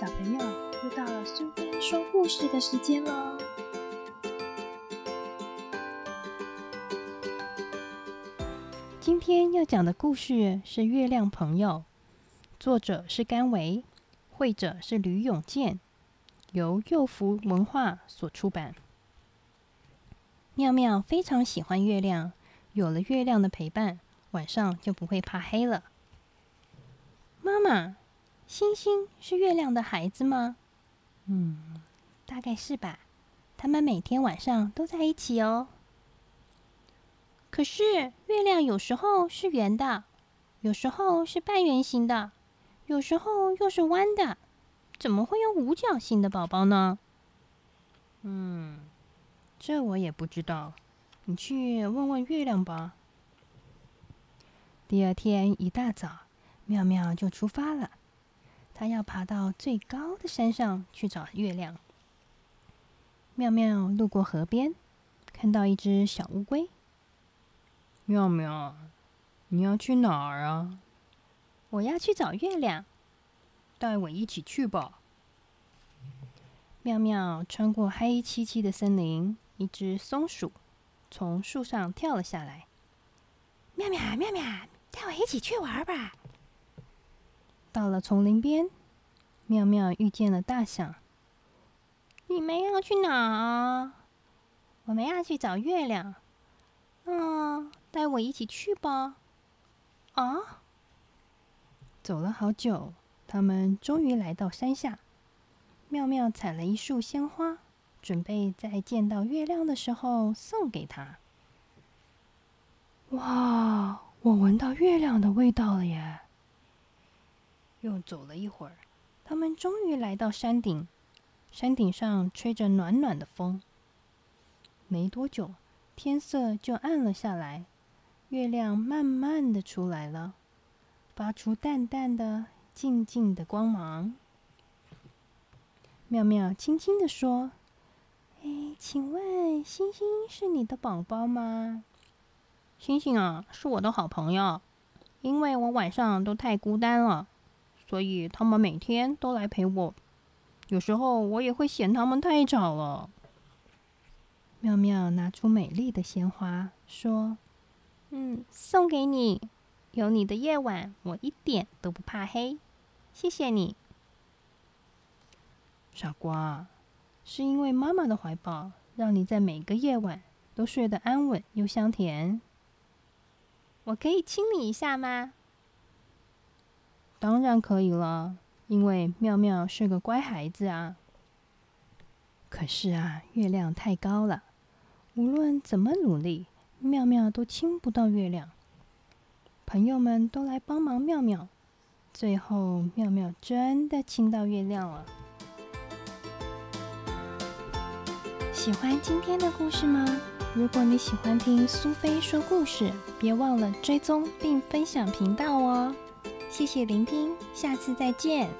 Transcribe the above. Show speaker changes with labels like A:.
A: 小朋友，又到了苏菲说故事的时间喽！今天要讲的故事是《月亮朋友》，作者是甘维，绘者是吕永健，由幼福文化所出版。妙妙非常喜欢月亮，有了月亮的陪伴，晚上就不会怕黑了。妈妈。星星是月亮的孩子吗？嗯，大概是吧。他们每天晚上都在一起哦。可是月亮有时候是圆的，有时候是半圆形的，有时候又是弯的，怎么会有五角星的宝宝呢？嗯，这我也不知道。你去问问月亮吧。第二天一大早，妙妙就出发了。他要爬到最高的山上去找月亮。妙妙路过河边，看到一只小乌龟。
B: 妙妙，你要去哪儿啊？
A: 我要去找月亮，
B: 带我一起去吧。
A: 妙妙穿过黑漆漆的森林，一只松鼠从树上跳了下来。妙妙，妙妙，带我一起去玩吧。到了丛林边，妙妙遇见了大象。你们要去哪？我们要去找月亮。嗯，带我一起去吧。啊！走了好久，他们终于来到山下。妙妙采了一束鲜花，准备在见到月亮的时候送给他。哇！我闻到月亮的味道了耶！又走了一会儿，他们终于来到山顶。山顶上吹着暖暖的风。没多久，天色就暗了下来，月亮慢慢的出来了，发出淡淡的、静静的光芒。妙妙轻轻的说：“哎，请问星星是你的宝宝吗？”“星星啊，是我的好朋友，因为我晚上都太孤单了。”所以他们每天都来陪我，有时候我也会嫌他们太吵了。妙妙拿出美丽的鲜花，说：“嗯，送给你。有你的夜晚，我一点都不怕黑。谢谢你，傻瓜。是因为妈妈的怀抱，让你在每个夜晚都睡得安稳又香甜。我可以亲你一下吗？”当然可以了，因为妙妙是个乖孩子啊。可是啊，月亮太高了，无论怎么努力，妙妙都亲不到月亮。朋友们都来帮忙妙妙，最后妙妙真的亲到月亮了。喜欢今天的故事吗？如果你喜欢听苏菲说故事，别忘了追踪并分享频道哦。谢谢聆听，下次再见。